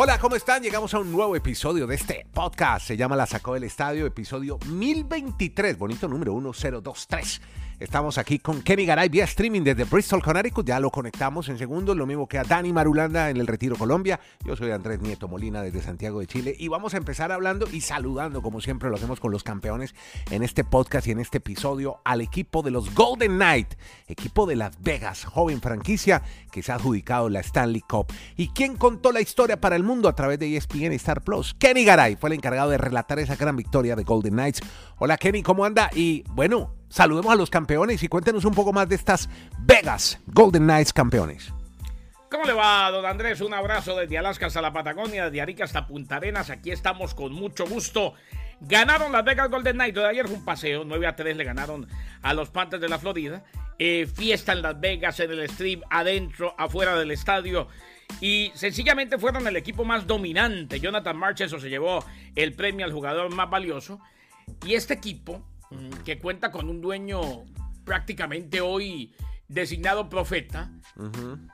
Hola, ¿cómo están? Llegamos a un nuevo episodio de este podcast. Se llama La Sacó del Estadio, episodio 1023, bonito número 1023. Estamos aquí con Kenny Garay vía streaming desde Bristol, Connecticut. Ya lo conectamos en segundos, lo mismo que a Dani Marulanda en el Retiro Colombia. Yo soy Andrés Nieto Molina desde Santiago de Chile y vamos a empezar hablando y saludando, como siempre lo hacemos con los campeones en este podcast y en este episodio, al equipo de los Golden Knight, equipo de Las Vegas, joven franquicia que se ha adjudicado la Stanley Cup. ¿Y quién contó la historia para el mundo a través de ESPN y Star Plus? Kenny Garay fue el encargado de relatar esa gran victoria de Golden Knights. Hola Kenny, ¿cómo anda? Y bueno, saludemos a los campeones y cuéntenos un poco más de estas Vegas Golden Knights campeones. ¿Cómo le va, don Andrés? Un abrazo desde Alaska hasta la Patagonia, desde Arica hasta Punta Arenas. Aquí estamos con mucho gusto. Ganaron las Vegas Golden Knights. De ayer fue un paseo. 9 a 3 le ganaron a los Panthers de la Florida. Eh, fiesta en Las Vegas, en el stream, adentro, afuera del estadio. Y sencillamente fueron el equipo más dominante. Jonathan Marcheso se llevó el premio al jugador más valioso. Y este equipo, que cuenta con un dueño prácticamente hoy designado profeta,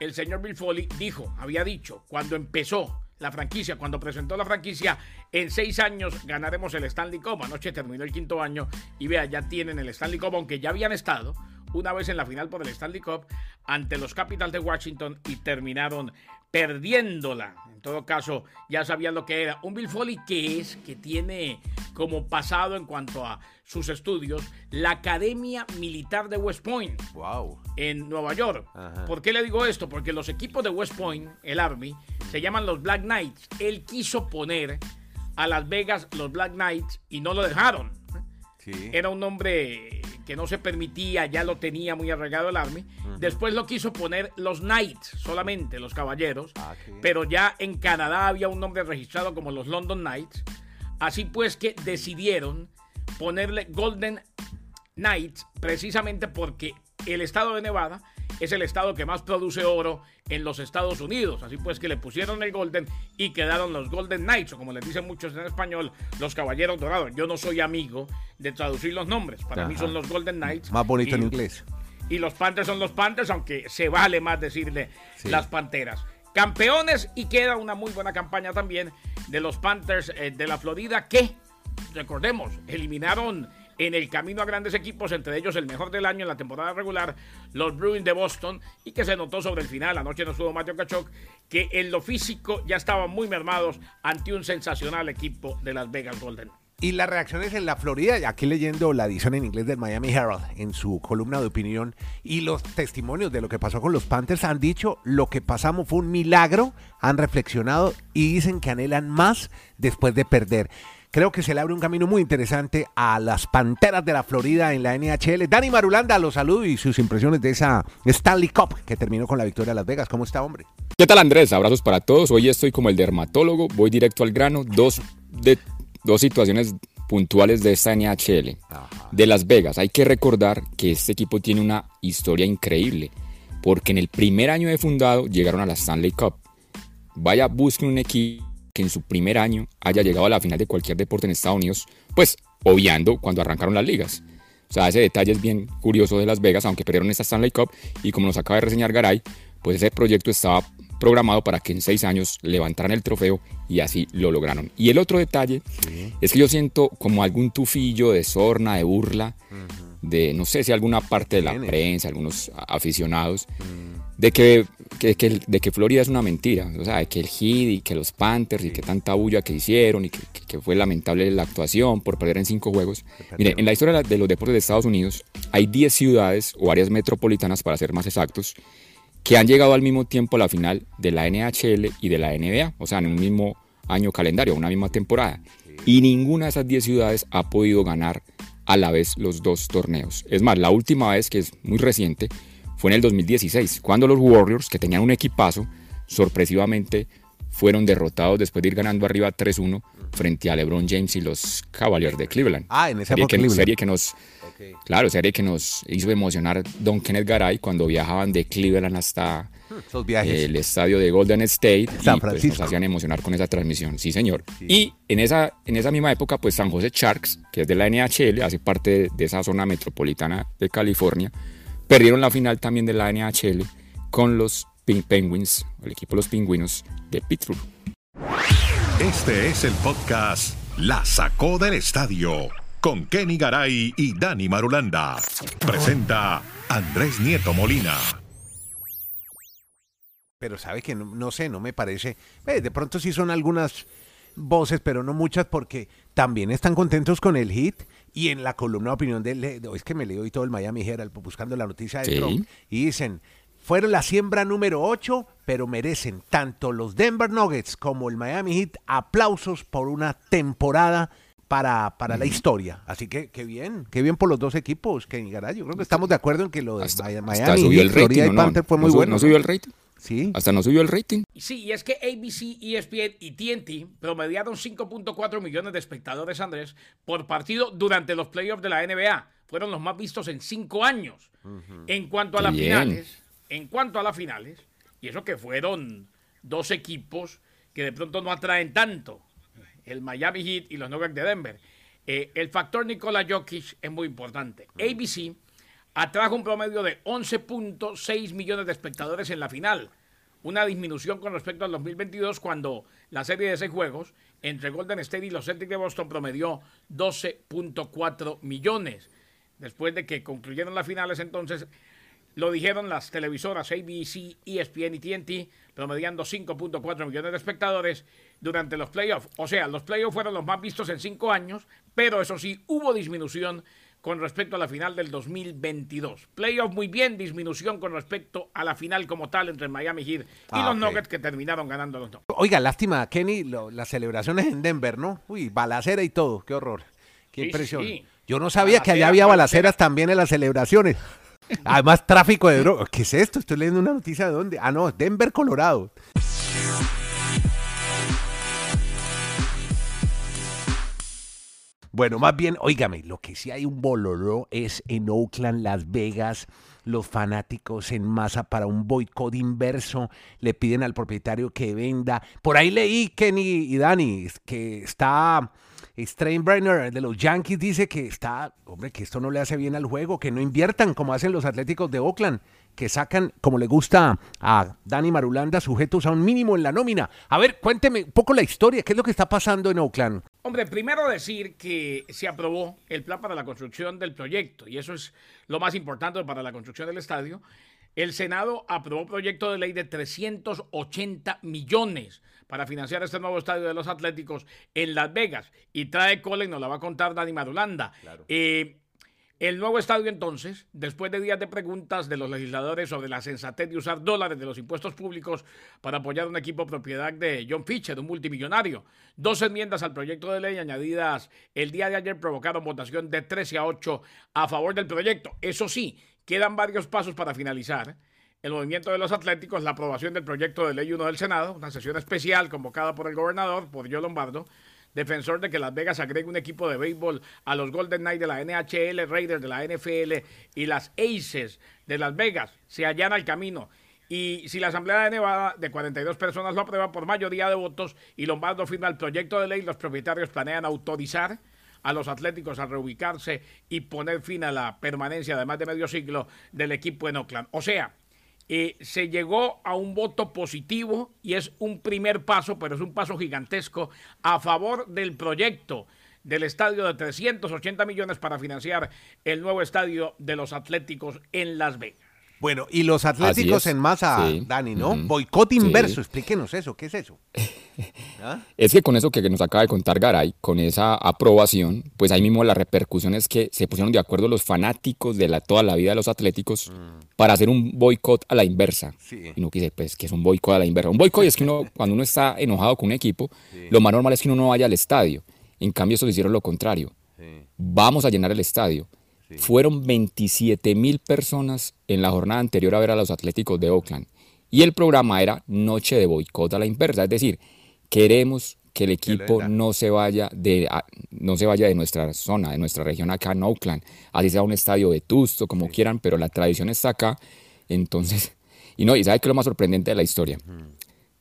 el señor Bill Foley dijo, había dicho, cuando empezó la franquicia, cuando presentó la franquicia, en seis años ganaremos el Stanley Cup. Anoche terminó el quinto año y vea, ya tienen el Stanley Cup, aunque ya habían estado una vez en la final por el Stanley Cup ante los Capitals de Washington y terminaron perdiéndola. En todo caso, ya sabían lo que era. Un Bill Foley que es, que tiene como pasado en cuanto a sus estudios, la Academia Militar de West Point. Wow. En Nueva York. ¿Por qué le digo esto? Porque los equipos de West Point, el Army, se llaman los Black Knights. Él quiso poner a Las Vegas los Black Knights y no lo dejaron. Era un nombre que no se permitía, ya lo tenía muy arraigado el Army. Después lo quiso poner los Knights, solamente los caballeros. Ah, pero ya en Canadá había un nombre registrado como los London Knights. Así pues que decidieron ponerle Golden Knights precisamente porque el estado de Nevada es el estado que más produce oro en los Estados Unidos. Así pues que le pusieron el Golden y quedaron los Golden Knights, o como les dicen muchos en español, los Caballeros Dorados. Yo no soy amigo de traducir los nombres. Para mí son los Golden Knights. Más bonito en inglés. Y los Panthers son los Panthers, aunque se vale más decirle las Panteras. Campeones y queda una muy buena campaña también de los Panthers eh, de la Florida que, recordemos, eliminaron en el camino a grandes equipos, entre ellos el mejor del año en la temporada regular, los Bruins de Boston, y que se notó sobre el final, anoche no estuvo Mateo Kachuk, que en lo físico ya estaban muy mermados ante un sensacional equipo de Las Vegas Golden. Y las reacciones en la Florida, aquí leyendo la edición en inglés del Miami Herald en su columna de opinión y los testimonios de lo que pasó con los Panthers han dicho lo que pasamos fue un milagro, han reflexionado y dicen que anhelan más después de perder creo que se le abre un camino muy interesante a las Panteras de la Florida en la NHL. Dani Marulanda, los saludo y sus impresiones de esa Stanley Cup que terminó con la victoria de Las Vegas. ¿Cómo está, hombre? ¿Qué tal, Andrés? Abrazos para todos. Hoy estoy como el dermatólogo, voy directo al grano. Dos, de, dos situaciones puntuales de esta NHL. De Las Vegas. Hay que recordar que este equipo tiene una historia increíble, porque en el primer año de fundado llegaron a la Stanley Cup. Vaya, busquen un equipo que en su primer año haya llegado a la final de cualquier deporte en Estados Unidos, pues obviando cuando arrancaron las ligas. O sea, ese detalle es bien curioso de Las Vegas, aunque perdieron esta Stanley Cup y como nos acaba de reseñar Garay, pues ese proyecto estaba programado para que en seis años levantaran el trofeo y así lo lograron. Y el otro detalle es que yo siento como algún tufillo de sorna, de burla, de no sé si alguna parte de la prensa, algunos aficionados, de que, de que Florida es una mentira, o sea, de que el Heat y que los Panthers y que tanta bulla que hicieron y que, fue lamentable la actuación por perder en cinco juegos. Mire, en la historia de los deportes de Estados Unidos hay 10 ciudades o áreas metropolitanas, para ser más exactos, que han llegado al mismo tiempo a la final de la NHL y de la NBA, o sea, en un mismo año calendario, una misma temporada. Y ninguna de esas 10 ciudades ha podido ganar a la vez los dos torneos. Es más, la última vez, que es muy reciente, fue en el 2016, cuando los Warriors, que tenían un equipazo, sorpresivamente fueron derrotados después de ir ganando arriba 3-1 frente a LeBron James y los Cavaliers de Cleveland. Ah, en esa serie que, serie que nos Claro, serie que nos hizo emocionar Don Kenneth Garay cuando viajaban de Cleveland hasta hmm, el estadio de Golden State y pues, nos hacían emocionar con esa transmisión. Sí, señor. Y en esa, en esa misma época, pues San José Sharks, que es de la NHL, hace parte de esa zona metropolitana de California, Perdieron la final también de la NHL con los Penguins, el equipo de los pingüinos de Pittsburgh. Este es el podcast La Sacó del Estadio con Kenny Garay y Dani Marulanda. Presenta Andrés Nieto Molina. Pero sabe que no, no sé, no me parece. eh, de pronto sí son algunas voces, pero no muchas, porque también están contentos con el hit. Y en la columna de opinión de, de- es que me leo hoy todo el Miami Herald buscando la noticia de Sí. Trump y dicen, fueron la siembra número 8, pero merecen tanto los Denver Nuggets como el Miami Heat aplausos por una temporada para, para la historia. Así que qué bien, qué bien por los dos equipos, que. Yo creo que estamos de acuerdo en que lo de Hasta, Mi- hasta Miami subió Heat, el rating, Florida y ¿o no? Panther fue ¿No muy su- bueno. ¿No subió el rating? Sí. Hasta no subió el rating. Sí, y es que ABC, ESPN y TNT promediaron 5.4 millones de espectadores, Andrés, por partido durante los playoffs de la NBA. Fueron los más vistos en cinco años. En cuanto a las bien. finales, en cuanto a las finales, y eso que fueron dos equipos que de pronto no atraen tanto, el Miami Heat y los Nuggets de Denver. Eh, el factor Nikola Jokic es muy importante. ABC atrajo un promedio de 11.6 millones de espectadores en la final, una disminución con respecto al 2022 cuando la serie de seis juegos entre Golden State y los Celtics de Boston promedió 12.4 millones. Después de que concluyeron las finales entonces, lo dijeron las televisoras ABC, ESPN y TNT, promediando 5.4 millones de espectadores durante los playoffs. O sea, los playoffs fueron los más vistos en cinco años, pero eso sí, hubo disminución con respecto a la final del 2022. Playoffs muy bien, disminución con respecto a la final como tal entre Miami Heat y Ah, los. Nuggets que terminaron ganando los Nuggets. Oiga, lástima, Kenny, lo- las celebraciones en Denver, ¿no? Uy, balacera y todo, qué horror. Qué Sí, impresión. sí. Yo no sabía que allá había balacera. balaceras también en las celebraciones. Además, tráfico de drogas. ¿Qué es esto? Estoy leyendo una noticia de dónde. Ah, no, Denver, Colorado. Bueno, más bien, óigame, lo que sí hay un boloró es en Oakland, Las Vegas. Los fanáticos en masa para un boicot inverso le piden al propietario que venda. Por ahí leí, Kenny y Dani, que está Steinbrenner de los Yankees dice que está, hombre, que esto no le hace bien al juego, que no inviertan como hacen los Atléticos de Oakland, que sacan, como le gusta a Dani Marulanda, sujetos a un mínimo en la nómina. A ver, cuénteme un poco la historia, ¿qué es lo que está pasando en Oakland? Hombre, primero decir que se aprobó el plan para la construcción del proyecto, y eso es lo más importante para la construcción del estadio. El Senado aprobó proyecto de ley de 380 millones para financiar este nuevo estadio de los Atléticos en Las Vegas. Y trae cola y nos la va a contar Dani Marulanda. Eh, el nuevo estadio entonces, después de días de preguntas de los legisladores sobre la sensatez de usar dólares de los impuestos públicos para apoyar un equipo propiedad de John Fisher, un multimillonario. Dos enmiendas al proyecto de ley añadidas el día de ayer provocaron votación de 13 a 8 a favor del proyecto. Eso sí, quedan varios pasos para finalizar. El movimiento de los Atléticos, la aprobación del proyecto de ley 1 del Senado, una sesión especial convocada por el gobernador, por Joe Lombardo, defensor de que Las Vegas agregue un equipo de béisbol a los Golden Knights de la NHL, Raiders de la NFL y las Aces de Las Vegas, se allana el camino. Y si la Asamblea de Nevada de 42 personas lo aprueba por mayoría de votos y Lombardo firma el proyecto de ley, los propietarios planean autorizar a los Atléticos a reubicarse y poner fin a la permanencia de más de medio siglo del equipo en Oakland. O sea, eh, se llegó a un voto positivo y es un primer paso, pero es un paso gigantesco a favor del proyecto del estadio de 380 millones para financiar el nuevo estadio de los Atléticos en Las Vegas. Bueno, y los Atléticos en masa, Sí. Dani, ¿no? Ujú. Boicot Sí. inverso, explíquenos eso, ¿qué es eso? ¿Ah? Es que con eso que nos acaba de contar Garay, con esa aprobación, pues ahí mismo la repercusión es que se pusieron de acuerdo los fanáticos de la, toda la vida de los atléticos para hacer un boicot a la inversa. Mm. Sí. Y uno dice, pues, que es un boicot a la inversa? Un boicot es que uno, cuando uno está enojado con un equipo, lo más normal es que uno no vaya al estadio. En cambio, estos hicieron lo contrario. Vamos a llenar el estadio. Fueron 27 mil personas en la jornada anterior a ver a los Atléticos de Oakland. Y el programa era Noche de Boicot a la inversa. Es decir, queremos que el equipo no se vaya de no se vaya de nuestra zona, de nuestra región acá en Oakland, así sea un estadio vetusto, como quieran, pero la tradición está acá. Entonces, y no, y sabe que lo más sorprendente de la historia.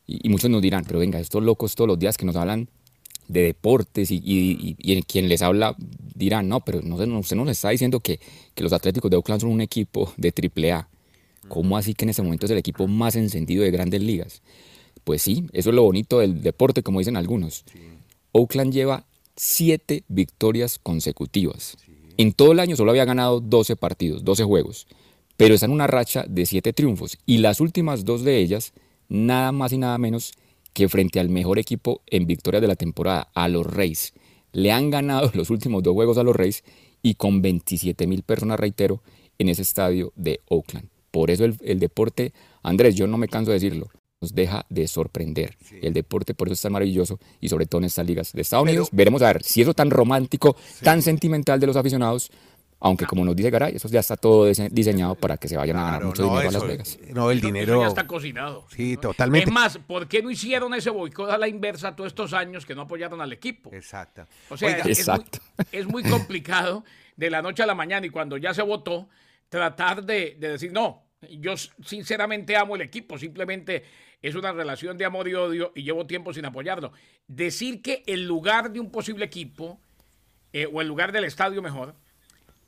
Y, y muchos nos dirán, pero venga, estos locos todos los días que nos hablan de deportes y, y- y- y quien les habla dirán, no, pero no, usted nos está diciendo que, que los Atléticos de Oakland son un equipo de triple A. ¿Cómo así que en ese momento es el equipo más encendido de grandes ligas? Pues sí, eso es lo bonito del deporte, como dicen algunos. Oakland lleva siete victorias consecutivas. En todo el año solo había ganado 12 partidos, 12 juegos, pero está en una racha de siete triunfos y las últimas dos de ellas, nada más y nada menos que frente al mejor equipo en victorias de la temporada, a los Reyes. Le han ganado los últimos dos juegos a los Reyes y con 27 mil personas, reitero, en ese estadio de Oakland. Por eso el, el deporte, Andrés, yo no me canso de decirlo, nos deja de sorprender. El deporte por eso es tan maravilloso y sobre todo en estas ligas de Estados Unidos. Veremos a ver si eso tan romántico, tan sentimental de los aficionados, aunque como nos dice Garay, eso ya está todo dise- diseñado para que se vayan a ganar mucho no, dinero a Las Vegas. No, el dinero. Eso ya está cocinado. Sí, totalmente. Es más, ¿por qué no hicieron ese boicot a la inversa todos estos años que no apoyaron al equipo? Exacto. O sea, Oiga, es, muy, es muy complicado de la noche a la mañana y cuando ya se votó, tratar de, de decir, no, yo sinceramente amo el equipo, simplemente es una relación de amor y odio y llevo tiempo sin apoyarlo. Decir que el lugar de un posible equipo, eh, o el lugar del estadio mejor,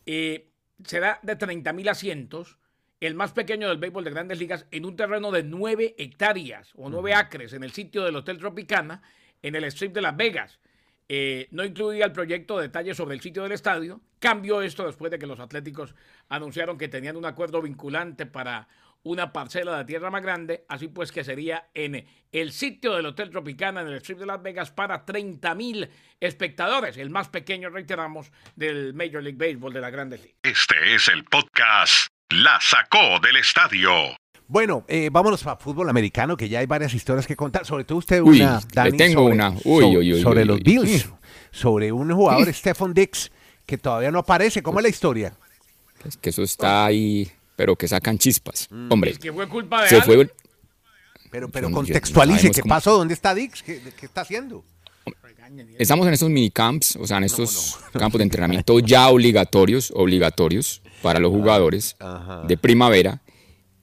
eh, será de 30 mil asientos, el más pequeño del béisbol de grandes ligas, en un terreno de 9 hectáreas o 9 acres en el sitio del Hotel Tropicana, en el Strip de Las Vegas. Eh, no incluía el proyecto detalles sobre el sitio del estadio. Cambió esto después de que los Atléticos anunciaron que tenían un acuerdo vinculante para una parcela de tierra más grande, así pues que sería en el sitio del Hotel Tropicana en el Strip de Las Vegas para 30 mil espectadores, el más pequeño, reiteramos, del Major League Baseball de la Grandes Ligas. Este es el podcast La Sacó del Estadio. Bueno, eh, vámonos para fútbol americano, que ya hay varias historias que contar. Sobre todo usted Uy, una, le Dani, tengo sobre, una. Uy, so- uy, uy, sobre uy, los uy. Bills, sobre un jugador, Stephon Dix, que todavía no aparece. ¿Cómo es la historia? Es que eso está ahí, pero que sacan chispas. Mm. Hombre, Es que fue culpa de se fue... Pero, pero contextualice, sabemos ¿qué cómo- pasó? ¿Dónde está Dix? ¿Qué, qué está haciendo? Estamos en estos minicamps, o sea, en estos campos de entrenamiento ya obligatorios, obligatorios para los jugadores de primavera.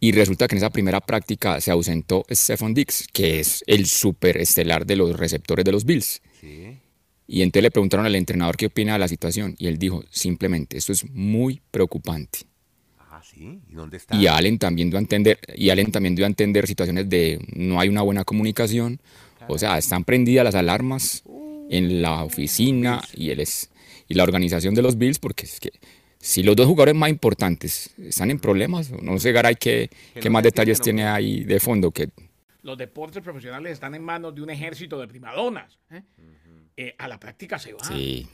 Y resulta que en esa primera práctica se ausentó Stephon Dix, que es el super estelar de los receptores de los Bills. Y entonces le preguntaron al entrenador qué opina de la situación. Y él dijo, simplemente, esto es muy preocupante. Sí. ¿Y dónde está? Y Allen también dio a entender, y Allen también dio a entender situaciones de no hay una buena comunicación, o sea, están prendidas las alarmas en la oficina y él es y la organización de los Bills porque es que si los dos jugadores más importantes están en problemas, no sé Garay qué, qué más detalles tiene ahí de fondo que Los deportes profesionales están en manos de un ejército de primadonas. ¿eh? Eh, a la práctica se va. sí,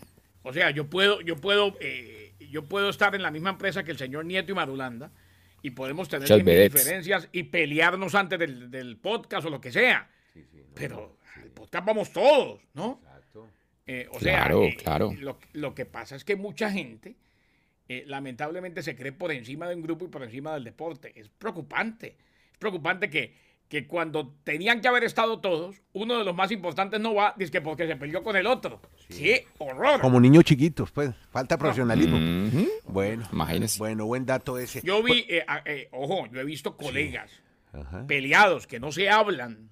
O sea, yo puedo, yo puedo, eh, yo puedo estar en la misma empresa que el señor Nieto y Madulanda y podemos tener diferencias y pelearnos antes del, del podcast o lo que sea. Pero al podcast vamos todos, ¿no? Eh, o Claro, sea, eh, claro. Lo, lo que pasa es que mucha gente eh, lamentablemente se cree por encima de un grupo y por encima del deporte. Es preocupante. Es preocupante que, que cuando tenían que haber estado todos, uno de los más importantes no va, dice que porque se peleó con el otro. ¡Qué horror! Como niños chiquitos, pues. Falta profesionalismo. Bueno. Imagínese. Bueno, buen dato ese. Yo vi, eh, a- eh, ojo, yo he visto colegas Ajá. peleados que no se hablan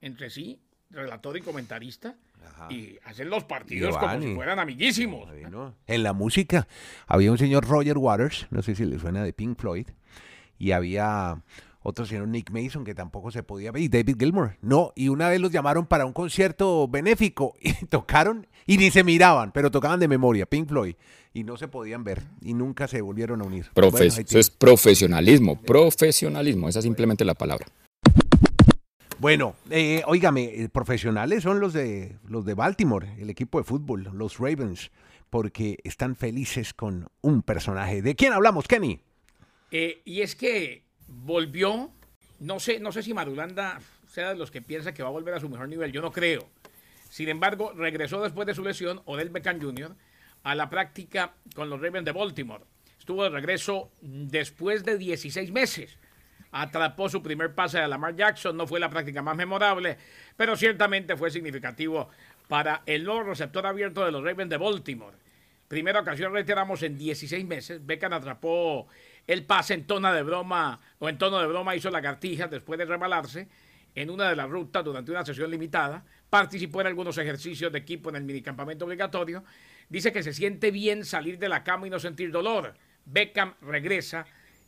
entre sí, relator y comentarista, Ajá. y hacen los partidos como si fueran amiguísimos. Bueno, En la música había un señor Roger Waters, no sé si le suena de Pink Floyd, y había otro señor Nick Mason que tampoco se podía ver, y David Gilmour. No, y una vez los llamaron para un concierto benéfico y tocaron y ni se miraban, pero tocaban de memoria, Pink Floyd, y no se podían ver y nunca se volvieron a unir. Profe- Bueno, ahí eso es profesionalismo, profesionalismo, esa es simplemente la palabra. Bueno, eh, óigame, eh, profesionales son los de los de Baltimore, el equipo de fútbol, los Ravens, porque están felices con un personaje. ¿De quién hablamos, Kenny? Eh, y es que volvió, no sé, no sé si Madulanda sea de los que piensa que va a volver a su mejor nivel, yo no creo. Sin embargo, regresó después de su lesión, Odell Beckham Jr., a la práctica con los Ravens de Baltimore. Estuvo de regreso después de 16 meses. Atrapó su primer pase a Lamar Jackson, no fue la práctica más memorable, pero ciertamente fue significativo para el nuevo receptor abierto de los Ravens de Baltimore. Primera ocasión, reiteramos, en 16 meses. Beckham atrapó el pase en tono de broma, o en tono de broma hizo lagartijas después de rebalarse en una de las rutas durante una sesión limitada. Participó en algunos ejercicios de equipo en el minicampamento obligatorio. Dice que se siente bien salir de la cama y no sentir dolor. Beckham regresa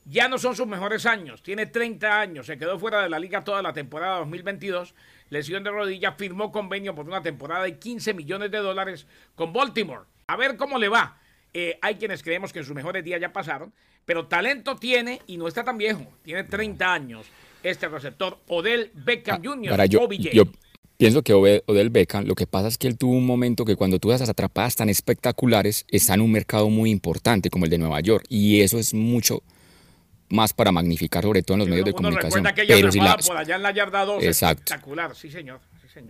ya no son sus mejores años. Tiene 30 años, se quedó fuera de la liga toda la temporada 2022. Lesión de rodilla, firmó convenio por una temporada de 15 millones de dólares con Baltimore. A ver cómo le va. Eh, hay quienes creemos que en sus mejores días ya pasaron, pero talento tiene y no está tan viejo. Tiene 30 años este receptor, Odell Beckham Jr. Ahora, yo, yo pienso que Odell Beckham, lo que pasa es que él tuvo un momento que cuando tú esas atrapadas tan espectaculares, está en un mercado muy importante como el de Nueva York. Y eso es mucho más para magnificar, sobre todo en los medios de comunicación. pero si la, por allá en la yarda 2, espectacular, sí señor.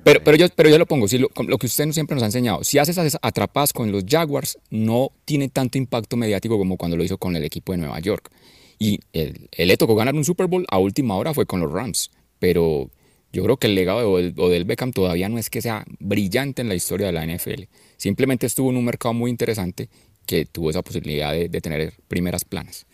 Pero, pero, yo, pero yo lo pongo, si lo, lo, que usted siempre nos ha enseñado, si haces esas atrapadas con los Jaguars, no tiene tanto impacto mediático como cuando lo hizo con el equipo de Nueva York. Y él, le tocó ganar un Super Bowl a última hora fue con los Rams. Pero yo creo que el legado de Odell Beckham todavía no es que sea brillante en la historia de la NFL. Simplemente estuvo en un mercado muy interesante que tuvo esa posibilidad de, de tener primeras planas.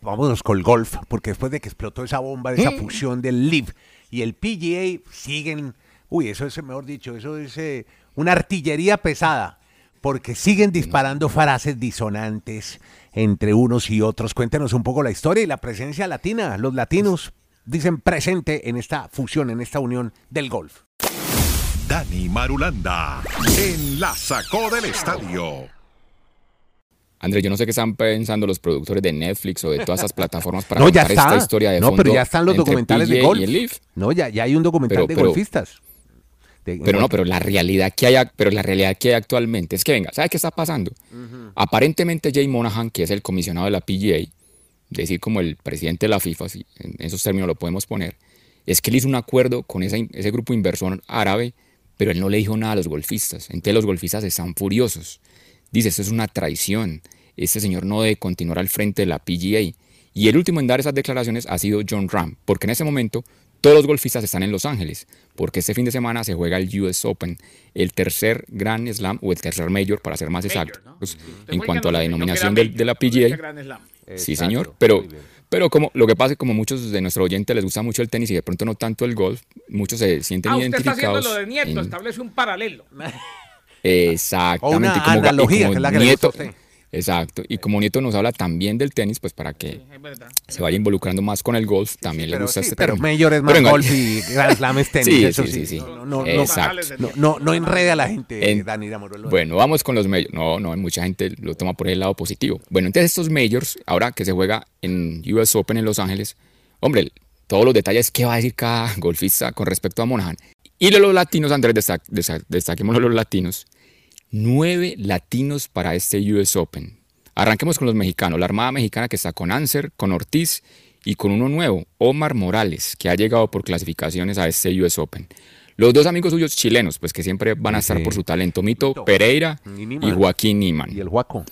Vámonos con el golf, porque después de que explotó esa bomba, de esa mm. fusión del LIV y el PGA, siguen, uy, eso es, mejor dicho, eso es eh, una artillería pesada, porque siguen disparando frases disonantes entre unos y otros. Cuéntenos un poco la historia y la presencia latina. Los latinos dicen presente en esta fusión, en esta unión del golf. Dani Marulanda, en la sacó del estadio. Andrés, yo no sé qué están pensando los productores de Netflix o de todas esas plataformas para no, esta historia de No, pero ya están los documentales de golf. No, ya, ya hay un documental de golfistas. pero no, pero la realidad que hay, pero la realidad que hay actualmente es que venga, ¿sabe qué está pasando? Aparentemente Jay Monahan, que es el comisionado de la PGA, decir como el presidente de la FIFA, si en esos términos lo podemos poner, es que él hizo un acuerdo con ese, ese grupo inversor árabe, pero él no le dijo nada a los golfistas. Entonces los golfistas están furiosos Dice, esto es una traición. Este señor no debe continuar al frente de la PGA. Y el último en dar esas declaraciones ha sido John Ram, porque en ese momento todos los golfistas están en Los Ángeles, porque este fin de semana se juega el US Open, el tercer Grand Slam o el tercer Major, para ser más exactos, en cuanto a la denominación de, la PGA. Sí, señor, pero, pero como lo que pasa es como muchos de nuestros oyentes les gusta mucho el tenis y de pronto no tanto el golf, muchos se sienten ah, identificados. Usted está haciendo lo de Nieto, establece un paralelo. Exactamente. como, analogía, que es la que Nieto, Exacto. Y como Nieto nos habla también del tenis, pues para que se vaya involucrando más con el golf, también le gusta este pero Mayor es más golf y Grand Slam es tenis. eso sí, sí, No, no, no, no, enrede a la gente, Dani Bueno, vamos con los majors. No, no, mucha gente lo toma por el lado positivo. Bueno, entonces estos majors, ahora que se juega en US Open en Los Ángeles, hombre, todos los detalles que va a decir cada golfista con respecto a Monahan. Y los latinos, Andrés, destaquemos los latinos. Nueve latinos para este US Open. Arranquemos con los mexicanos. La Armada Mexicana que está con Anser, con Ortiz y con uno nuevo, Omar Morales, que ha llegado por clasificaciones a este US Open. Los dos amigos suyos chilenos, pues que siempre van a estar por su talento, Mito Pereira y, Joaquín Niman. Y el Juaco.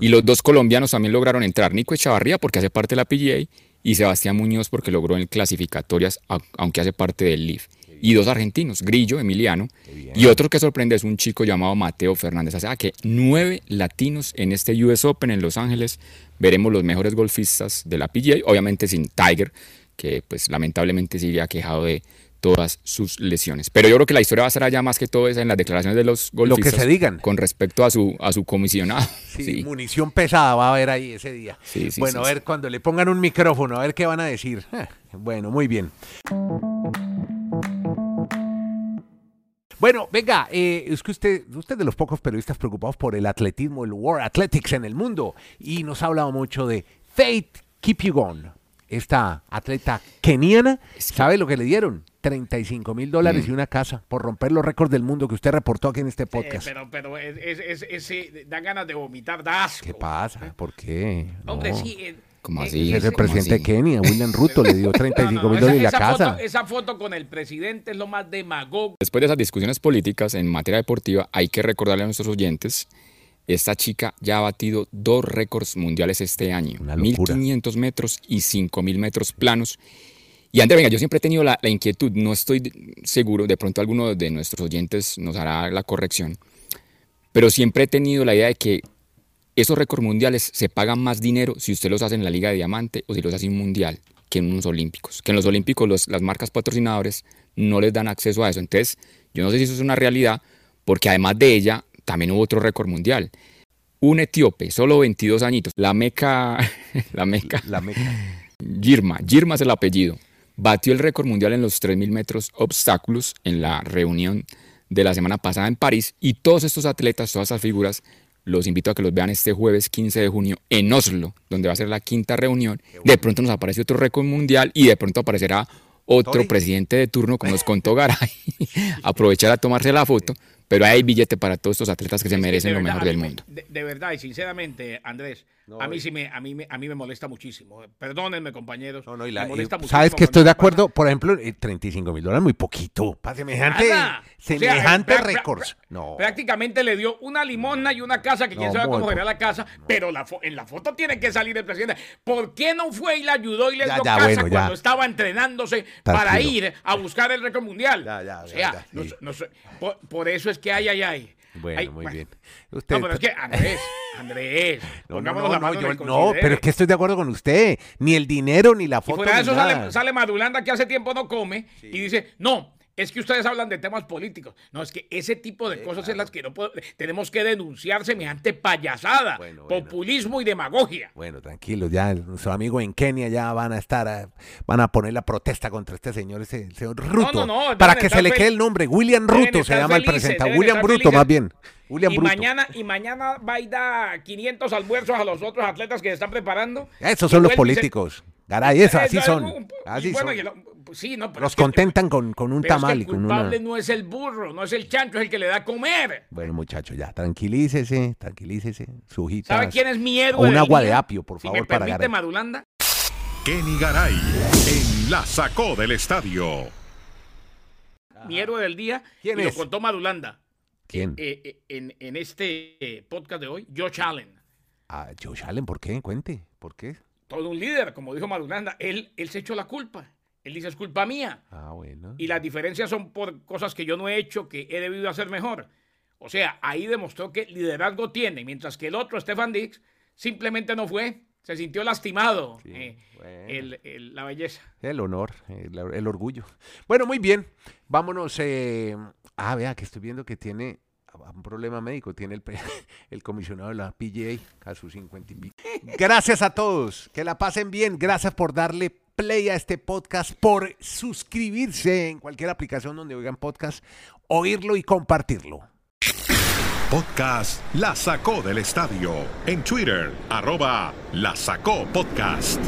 Y los dos colombianos también lograron entrar, Nico Echavarría porque hace parte de la PGA y Sebastián Muñoz porque logró en clasificatorias, aunque hace parte del LIF y dos argentinos, Grillo, Emiliano, y otro que sorprende es un chico llamado Mateo Fernández. O sea que nueve latinos en este US Open en Los Ángeles. Veremos los mejores golfistas de la PGA, obviamente sin Tiger, que pues lamentablemente sigue aquejado de todas sus lesiones. Pero yo creo que la historia va a ser allá más que todo esa en las declaraciones de los golfistas. Lo que se digan. Con respecto a su, a su comisionado. Sí, munición pesada va a haber ahí ese día. bueno, a ver, cuando le pongan un micrófono, a ver qué van a decir. Bueno, muy bien. Bueno, venga, eh, es que usted, usted es de los pocos periodistas preocupados por el atletismo, el World Athletics en el mundo, y nos ha hablado mucho de Faith Keep You Gone. Esta atleta keniana, ¿sabe lo que le dieron? 35 mil dólares y mm. una casa por romper los récords del mundo que usted reportó aquí en este podcast. pero pero es, es, da ganas de vomitar, da asco. ¿Qué pasa? ¿Por qué? Hombre, sí. Eh, ¿Cómo así? Es el presidente de Kenia, William Ruto, le dio 35 mil dólares y la casa. esa foto con el presidente es lo más demagogo. Después de esas discusiones políticas en materia deportiva, hay que recordarle a nuestros oyentes, esta chica ya ha batido dos récords mundiales este año. 1.500 metros y 5.000 metros planos. Y antes, venga, yo siempre he tenido la, la inquietud, no estoy seguro, de pronto alguno de nuestros oyentes nos hará la corrección, pero siempre he tenido la idea de que esos récords mundiales se pagan más dinero si usted los hace en la Liga de Diamante o si los hace en un mundial que en unos olímpicos. Que en los olímpicos las marcas patrocinadores no les dan acceso a eso. Entonces, yo no sé si eso es una realidad, porque además de ella, también hubo otro récord mundial. Un etíope, solo 22 añitos, la meca, la meca, La meca. Girma, Girma es el apellido, batió el récord mundial en los 3.000 metros obstáculos en la reunión de la semana pasada en París y todos estos atletas, todas esas figuras, los invito a que los vean este jueves 15 de junio en Oslo, donde va a ser la quinta reunión. De pronto nos aparece otro récord mundial y de pronto aparecerá otro presidente de turno, como nos contó Garay, aprovechar a tomarse la foto, pero hay billete para todos estos atletas que se merecen lo mejor del mundo. De, de verdad y sinceramente, Andrés, No, a mí y- sí me, a mí me, a mí me molesta muchísimo. Perdónenme, compañeros. No, no, y me la- y molesta muchísimo ¿Sabes que estoy de acuerdo? Por ejemplo, eh, 35 mil dólares muy poquito. Para semejante, Nada. O sea, semejante récords. No. Prácticamente le dio una limosna y una casa que quién sabe cómo será la casa, pero la en la foto tiene que salir el presidente. ¿Por qué no fue y le ayudó y le Ya, dio ya, casa bueno, cuando estaba entrenándose para ir a buscar el récord mundial? Ya, ya, o sea, sí. por, por eso es que ay, ay, ay. Bueno, Ay, muy bueno. bien. Usted, No, pero es que Andrés, Andrés, No, no, yo- pero es que estoy de acuerdo con usted. Ni el dinero, ni la Y foto. fuera de eso nada. sale, sale Madulanda que hace tiempo no come y dice, no, es que ustedes hablan de temas políticos. No, es que ese tipo de cosas es las que no puedo- tenemos que denunciar semejante payasada, Bueno, bueno. populismo y demagogia. Bueno, tranquilos, ya nuestro amigo en Kenia ya van a estar, a- van a poner la protesta contra este señor, ese señor Ruto, no, no, deben para que se le quede el nombre, William Ruto se llama el presentador, William Bruto felices. más bien, William y Bruto. mañana, y mañana va a ir a 500 almuerzos a los otros atletas que se están preparando. Esos son los se- políticos, Garay, eso, Eh, así eh, son, y así bueno, son. Sí, no, pero Los que- contentan con, con un pero es que tamal el y con una... culpable no es el burro, no es el chancho, es el que le da a comer. Bueno, muchacho, ya, tranquilícese, tranquilícese, su. ¿Sabe quién es mi héroe? O un del agua de apio, por Si favor, me para permite, Garay. Madulanda. Kenny Garay en La Sacó del Estadio. mi héroe del día. ¿Quién y es? lo contó Madulanda. ¿Quién? Eh, eh, en, en este eh, podcast de hoy, Josh Allen. Ah, Josh Allen, ¿por qué? Cuente, ¿por qué? Todo un líder, como dijo Madulanda. Él, él se echó la culpa. Él dice, es culpa mía. Ah, bueno. Y las diferencias son por cosas que yo no he hecho, que he debido hacer mejor. O sea, ahí demostró que liderazgo tiene, mientras que el otro, Stefan Dix, simplemente no fue. Se sintió lastimado. Sí, eh, bueno. el- el- la belleza. El honor, el, el orgullo. Bueno, muy bien. Vámonos. eh, Ah, vea que estoy viendo que tiene un problema médico. Tiene el, el comisionado de la PGA a sus 50 y pico. Gracias a todos. Que la pasen bien. Gracias por darle play a este podcast, por suscribirse en cualquier aplicación donde oigan podcast, oírlo y compartirlo. Podcast La Sacó del Estadio. En Twitter, arroba La Sacó Podcast.